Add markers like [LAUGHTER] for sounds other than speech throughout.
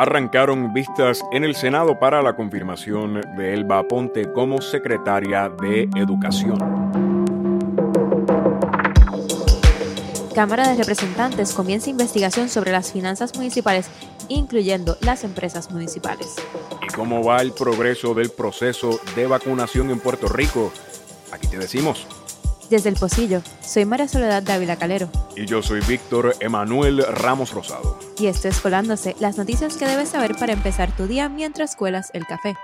arrancaron vistas en el Senado para la confirmación de Elba Ponte como secretaria de Educación. Cámara de Representantes comienza investigación sobre las finanzas municipales, incluyendo las empresas municipales. ¿Y cómo va el progreso del proceso de vacunación en Puerto Rico? Aquí te decimos. Desde el Pocillo, soy María Soledad Dávila Calero. Y yo soy Víctor Emanuel Ramos Rosado. Y esto es Colándose, las noticias que debes saber para empezar tu día mientras cuelas el café.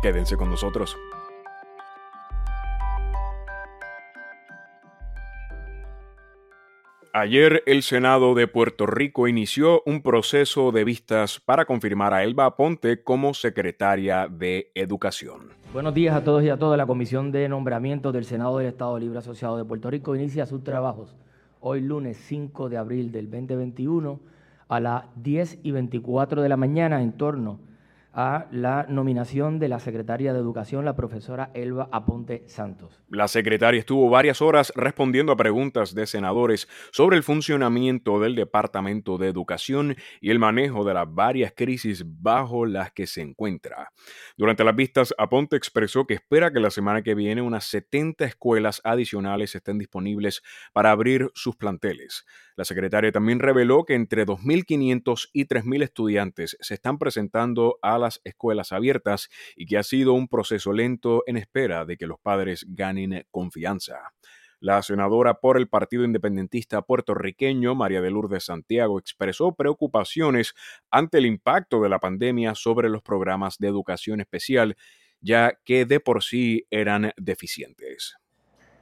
Quédense con nosotros. Ayer el Senado de Puerto Rico inició un proceso de vistas para confirmar a Elba Ponte como secretaria de Educación. Buenos días a todos y a todas. La Comisión de Nombramiento del Senado del Estado Libre Asociado de Puerto Rico inicia sus trabajos hoy lunes 5 de abril del 2021 a las 10 y 24 de la mañana en torno a la nominación de la secretaria de Educación, la profesora Elba Aponte Santos. La secretaria estuvo varias horas respondiendo a preguntas de senadores sobre el funcionamiento del Departamento de Educación y el manejo de las varias crisis bajo las que se encuentra. Durante las vistas, Aponte expresó que espera que la semana que viene unas 70 escuelas adicionales estén disponibles para abrir sus planteles. La secretaria también reveló que entre 2.500 y 3.000 estudiantes se están presentando a las escuelas abiertas y que ha sido un proceso lento en espera de que los padres ganen confianza. La senadora por el Partido Independentista puertorriqueño, María de Lourdes Santiago, expresó preocupaciones ante el impacto de la pandemia sobre los programas de educación especial, ya que de por sí eran deficientes.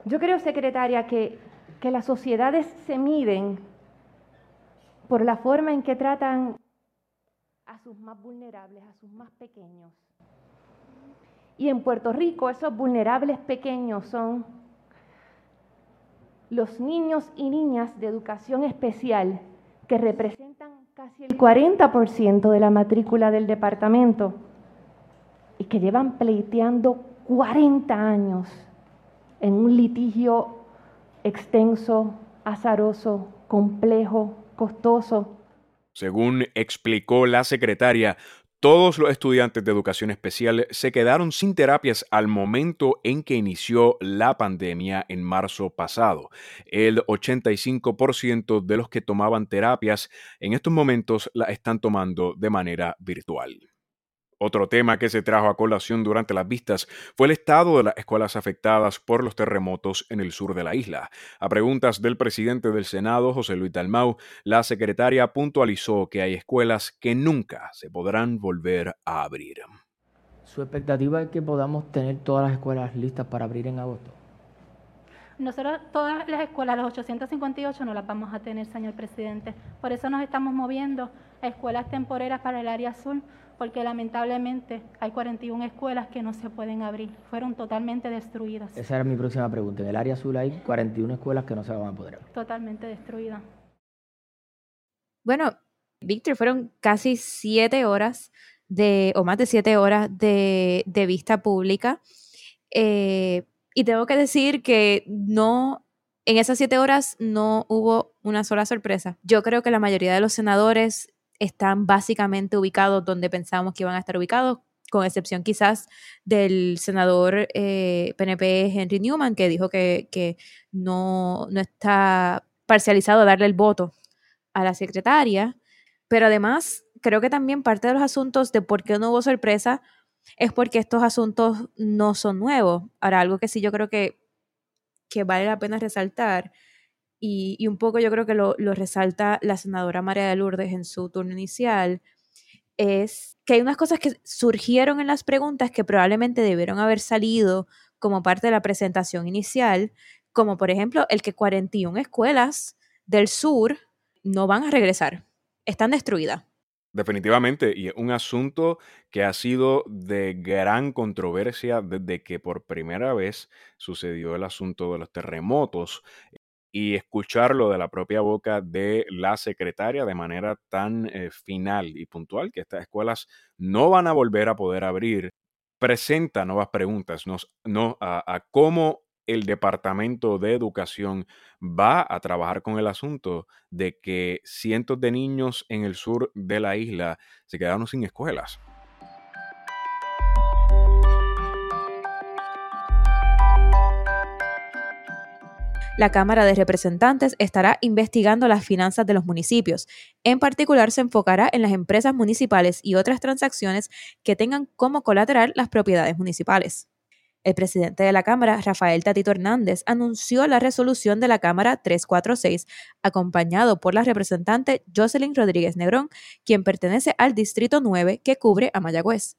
Yo creo, secretaria, que que las sociedades se miden por la forma en que tratan a sus más vulnerables, a sus más pequeños. Y en Puerto Rico esos vulnerables pequeños son los niños y niñas de educación especial, que representan casi el 40% de la matrícula del departamento y que llevan pleiteando 40 años en un litigio extenso, azaroso, complejo, costoso. Según explicó la secretaria, todos los estudiantes de educación especial se quedaron sin terapias al momento en que inició la pandemia en marzo pasado. El 85% de los que tomaban terapias en estos momentos la están tomando de manera virtual. Otro tema que se trajo a colación durante las vistas fue el estado de las escuelas afectadas por los terremotos en el sur de la isla. A preguntas del presidente del Senado, José Luis Dalmau, la secretaria puntualizó que hay escuelas que nunca se podrán volver a abrir. ¿Su expectativa es que podamos tener todas las escuelas listas para abrir en agosto? Nosotros todas las escuelas, las 858, no las vamos a tener, señor presidente. Por eso nos estamos moviendo a escuelas temporeras para el área azul porque lamentablemente hay 41 escuelas que no se pueden abrir, fueron totalmente destruidas. Esa era mi próxima pregunta. En el área azul hay 41 escuelas que no se van a poder abrir. Totalmente destruidas. Bueno, Víctor, fueron casi siete horas de, o más de siete horas de, vista pública. Eh, y tengo que decir que no, en esas siete horas no hubo una sola sorpresa. Yo creo que la mayoría de los senadores están básicamente ubicados donde pensábamos que iban a estar ubicados, con excepción quizás del senador PNP eh, Henry Newman, que dijo que, no, no, está parcializado a darle el voto a la secretaria. Pero además, creo que también parte de los asuntos de por qué no hubo sorpresa es porque estos asuntos no son nuevos. Ahora, algo que sí yo creo que, que vale la pena resaltar y, un poco yo creo que lo, resalta la senadora María de Lourdes en su turno inicial, es que hay unas cosas que surgieron en las preguntas que probablemente debieron haber salido como parte de la presentación inicial, como por ejemplo el que 41 escuelas del sur no van a regresar, están destruidas. Definitivamente, y es un asunto que ha sido de gran controversia desde que por primera vez sucedió el asunto de los terremotos y escucharlo de la propia boca de la secretaria de manera tan eh, final y puntual que estas escuelas no van a volver a poder abrir, presenta nuevas preguntas no, a, cómo el Departamento de Educación va a trabajar con el asunto de que cientos de niños en el sur de la isla se quedaron sin escuelas. La Cámara de Representantes estará investigando las finanzas de los municipios. En particular, se enfocará en las empresas municipales y otras transacciones que tengan como colateral las propiedades municipales. El presidente de la Cámara, Rafael Tatito Hernández, anunció la resolución de la Cámara 346, acompañado por la representante Jocelyn Rodríguez Negrón, quien pertenece al Distrito 9 que cubre a Mayagüez.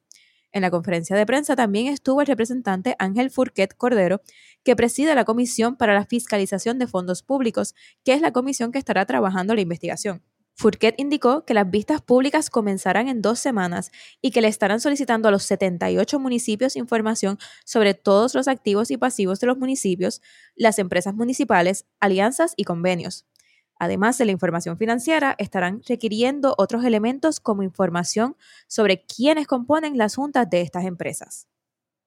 En la conferencia de prensa también estuvo el representante Ángel Furquet Cordero, que preside la Comisión para la Fiscalización de Fondos Públicos, que es la comisión que estará trabajando la investigación. Furquet indicó que las vistas públicas comenzarán en dos semanas y que le estarán solicitando a los 78 municipios información sobre todos los activos y pasivos de los municipios, las empresas municipales, alianzas y convenios. Además de la información financiera, estarán requiriendo otros elementos como información sobre quiénes componen las juntas de estas empresas.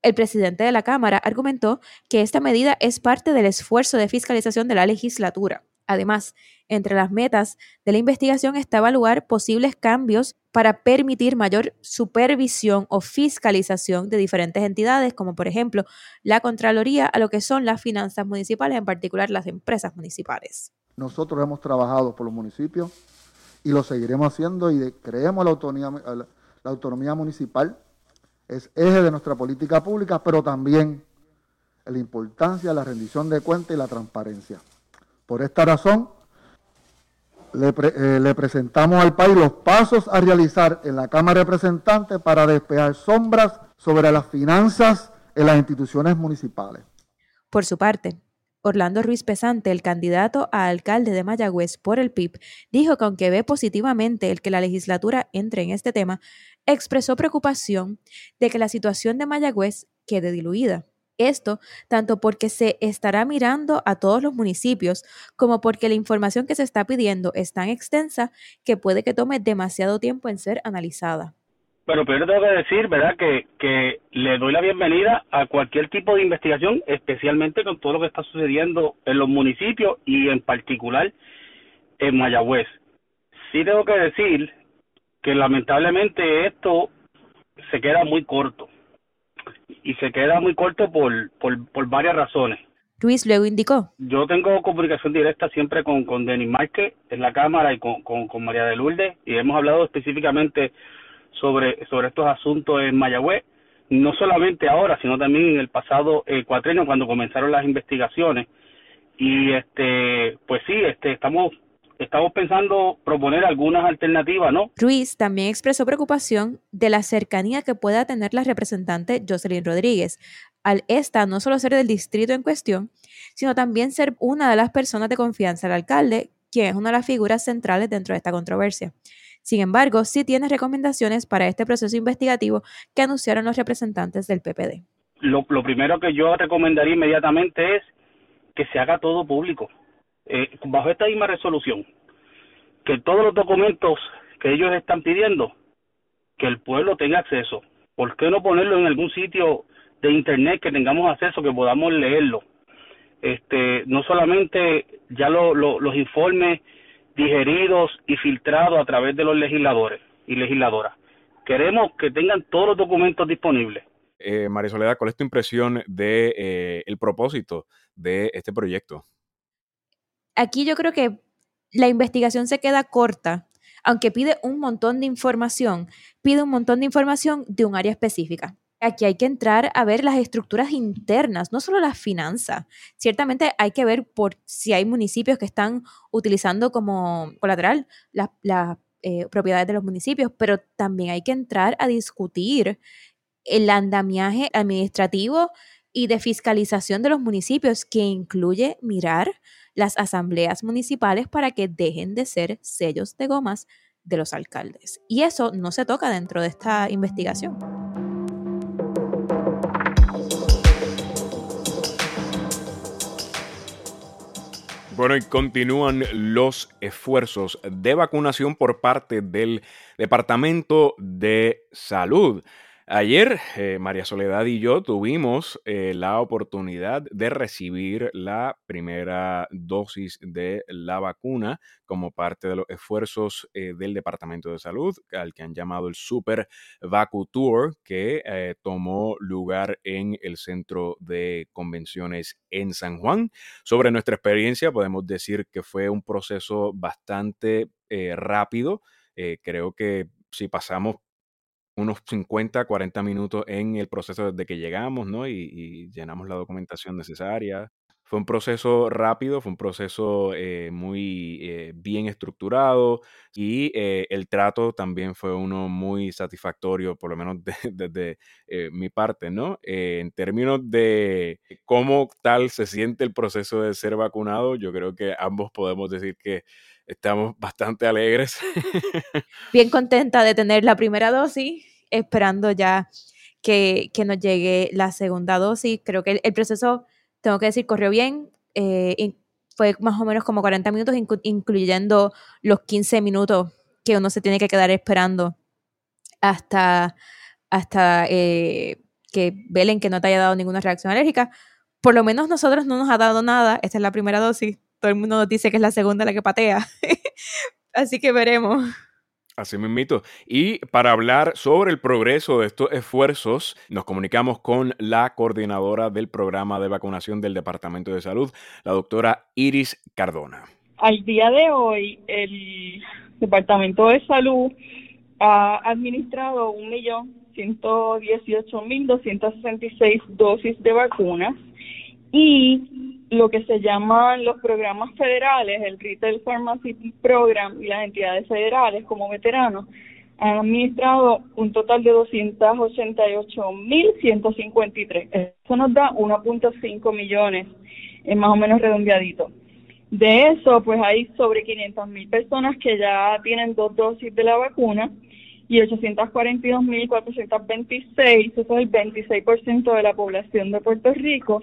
El presidente de la Cámara argumentó que esta medida es parte del esfuerzo de fiscalización de la legislatura. Además, entre las metas de la investigación está evaluar posibles cambios para permitir mayor supervisión o fiscalización de diferentes entidades, como por ejemplo la Contraloría, a lo que son las finanzas municipales, en particular las empresas municipales. Nosotros hemos trabajado por los municipios y lo seguiremos haciendo y creemos la autonomía, la autonomía municipal es eje de nuestra política pública, pero también la importancia de la rendición de cuentas y la transparencia. Por esta razón, le, eh, le, presentamos al país los pasos a realizar en la Cámara de Representantes para despejar sombras sobre las finanzas en las instituciones municipales. Por su parte, Orlando Ruiz Pesante, el candidato a alcalde de Mayagüez por el PIB, dijo que aunque ve positivamente el que la legislatura entre en este tema, expresó preocupación de que la situación de Mayagüez quede diluida. Esto tanto porque se estará mirando a todos los municipios como porque la información que se está pidiendo es tan extensa que puede que tome demasiado tiempo en ser analizada. Pero primero tengo que decir, ¿verdad?, que, que le doy la bienvenida a cualquier tipo de investigación, especialmente con todo lo que está sucediendo en los municipios y en particular en Mayagüez. Sí tengo que decir que lamentablemente esto se queda muy corto. Y se queda muy corto por, por, por varias razones. Luis luego indicó. Yo tengo comunicación directa siempre con, con Denis Márquez en la Cámara y con, con, con María de Lourdes y hemos hablado específicamente sobre, sobre estos asuntos en Mayagüez, no solamente ahora, sino también en el pasado eh, cuatrienio cuando comenzaron las investigaciones. Y este, pues sí, este, estamos estamos pensando proponer algunas alternativas, ¿no? Ruiz también expresó preocupación de la cercanía que pueda tener la representante Jocelyn Rodríguez, al esta no solo ser del distrito en cuestión, sino también ser una de las personas de confianza del alcalde, quien es una de las figuras centrales dentro de esta controversia. Sin embargo, sí tiene recomendaciones para este proceso investigativo que anunciaron los representantes del PPD. Lo, primero que yo recomendaría inmediatamente es que se haga todo público. Eh, bajo esta misma resolución, que todos los documentos que ellos están pidiendo, que el pueblo tenga acceso. ¿Por qué no ponerlo en algún sitio de internet que tengamos acceso, que podamos leerlo? Este, no solamente ya los informes digeridos y filtrados a través de los legisladores y legisladoras. Queremos que tengan todos los documentos disponibles. Eh, María Soledad, ¿cuál es tu impresión de eh, el propósito de este proyecto? Aquí yo creo que la investigación se queda corta, aunque pide un montón de información, pide un montón de información de un área específica. Aquí hay que entrar a ver las estructuras internas, no solo las finanzas. Ciertamente hay que ver por si hay municipios que están utilizando como colateral las, eh, propiedades de los municipios, pero también hay que entrar a discutir el andamiaje administrativo y de fiscalización de los municipios, que incluye mirar las asambleas municipales para que dejen de ser sellos de gomas de los alcaldes. Y eso no se toca dentro de esta investigación. Bueno, y continúan los esfuerzos de vacunación por parte del Departamento de Salud. Ayer, eh, María Soledad y yo tuvimos eh, la oportunidad de recibir la primera dosis de la vacuna como parte de los esfuerzos eh, del Departamento de Salud, al que han llamado el Super Vacu Tour, que tomó lugar en el Centro de Convenciones en San Juan. Sobre nuestra experiencia, podemos decir que fue un proceso bastante rápido. creo que si pasamos unos 50, 40 minutos en el proceso desde que llegamos, ¿no? Y, llenamos la documentación necesaria. Fue un proceso rápido, fue un proceso eh, muy eh, bien estructurado y eh, el trato también fue uno muy satisfactorio, por lo menos [LAUGHS] desde mi parte, ¿no? en términos de cómo tal se siente el proceso de ser vacunado, yo creo que ambos podemos decir que estamos bastante alegres. [LAUGHS] Bien contenta de tener la primera dosis, esperando ya que, nos llegue la segunda dosis. Creo que el, proceso, tengo que decir, corrió bien. Eh, fue más o menos como 40 minutos, incluyendo los 15 minutos que uno se tiene que quedar esperando hasta, hasta eh, que velen que no te haya dado ninguna reacción alérgica. Por lo menos nosotros no nos ha dado nada. Esta es la primera dosis todo el mundo nos dice que es la segunda la que patea. [LAUGHS] Así que veremos. Así me invito. Y para hablar sobre el progreso de estos esfuerzos, nos comunicamos con la coordinadora del programa de vacunación del Departamento de Salud, la doctora Iris Cardona. Al día de hoy, el Departamento de Salud ha administrado 1.118.266 dosis de vacunas y lo que se llaman los programas federales, el Retail Pharmacy Program y las entidades federales como veteranos, han administrado un total de 288.153. Eso nos da 1.5 millones, es más o menos redondeadito. De eso, pues hay sobre 500.000 personas que ya tienen dos dosis de la vacuna y 842.426, eso es el 26% de la población de Puerto Rico,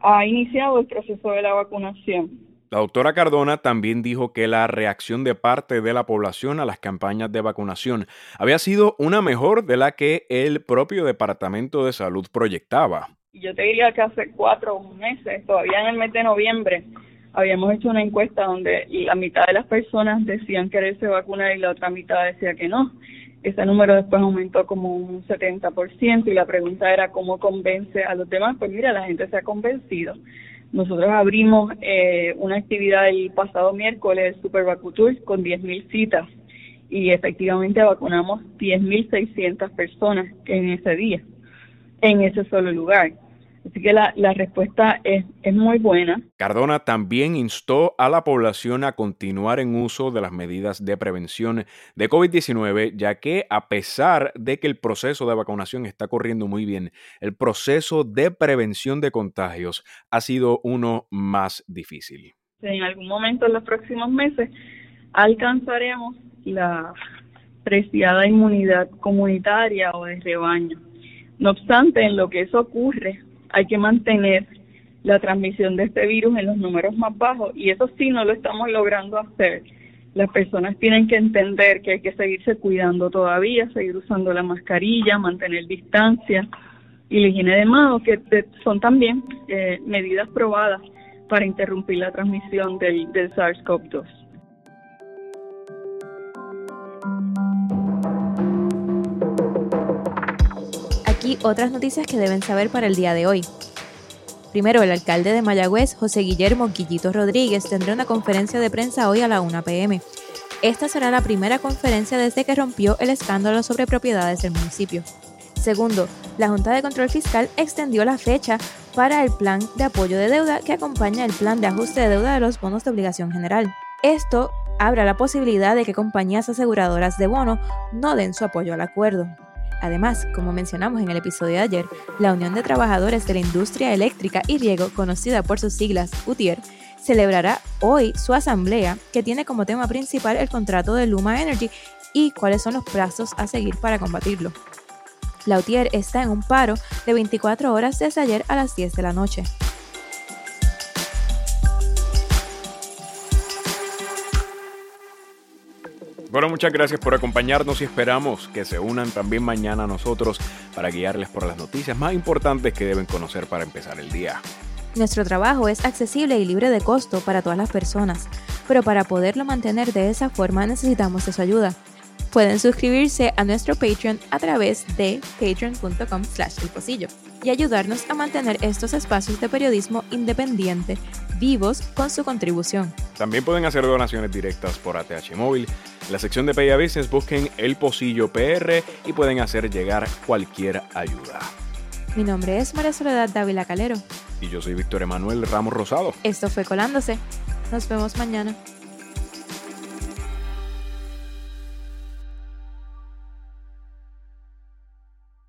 ha iniciado el proceso de la vacunación. La doctora Cardona también dijo que la reacción de parte de la población a las campañas de vacunación había sido una mejor de la que el propio Departamento de Salud proyectaba. Yo te diría que hace cuatro meses, todavía en el mes de noviembre, habíamos hecho una encuesta donde la mitad de las personas decían quererse vacunar y la otra mitad decía que no. Ese número después aumentó como un 70% y la pregunta era cómo convence a los demás. Pues mira, la gente se ha convencido. Nosotros abrimos eh, una actividad el pasado miércoles, el Super Vacutour, con 10.000 citas y efectivamente vacunamos 10.600 personas en ese día, en ese solo lugar. Así que la, respuesta es, es, muy buena. Cardona también instó a la población a continuar en uso de las medidas de prevención de COVID-19, ya que a pesar de que el proceso de vacunación está corriendo muy bien, el proceso de prevención de contagios ha sido uno más difícil. En algún momento en los próximos meses alcanzaremos la preciada inmunidad comunitaria o de rebaño. No obstante, en lo que eso ocurre, hay que mantener la transmisión de este virus en los números más bajos y eso sí no lo estamos logrando hacer. Las personas tienen que entender que hay que seguirse cuidando todavía, seguir usando la mascarilla, mantener distancia y la higiene de manos, que son también eh, medidas probadas para interrumpir la transmisión del, del SARS-CoV-2. Otras noticias que deben saber para el día de hoy. Primero, el alcalde de Mayagüez, José Guillermo Quillito Rodríguez, tendrá una conferencia de prensa hoy a la 1 pm. Esta será la primera conferencia desde que rompió el escándalo sobre propiedades del municipio. Segundo, la Junta de Control Fiscal extendió la fecha para el plan de apoyo de deuda que acompaña el plan de ajuste de deuda de los bonos de obligación general. Esto abre la posibilidad de que compañías aseguradoras de bono no den su apoyo al acuerdo. Además, como mencionamos en el episodio de ayer, la Unión de Trabajadores de la Industria Eléctrica y Riego, conocida por sus siglas UTIER, celebrará hoy su asamblea que tiene como tema principal el contrato de Luma Energy y cuáles son los plazos a seguir para combatirlo. La UTIER está en un paro de 24 horas desde ayer a las 10 de la noche. Bueno, muchas gracias por acompañarnos y esperamos que se unan también mañana a nosotros para guiarles por las noticias más importantes que deben conocer para empezar el día. Nuestro trabajo es accesible y libre de costo para todas las personas, pero para poderlo mantener de esa forma necesitamos de su ayuda. Pueden suscribirse a nuestro Patreon a través de patreon.com slash el y ayudarnos a mantener estos espacios de periodismo independiente vivos con su contribución. También pueden hacer donaciones directas por ATH Móvil. En la sección de Pay Business busquen El Pocillo PR y pueden hacer llegar cualquier ayuda. Mi nombre es María Soledad Dávila Calero. Y yo soy Víctor Emanuel Ramos Rosado. Esto fue Colándose. Nos vemos mañana.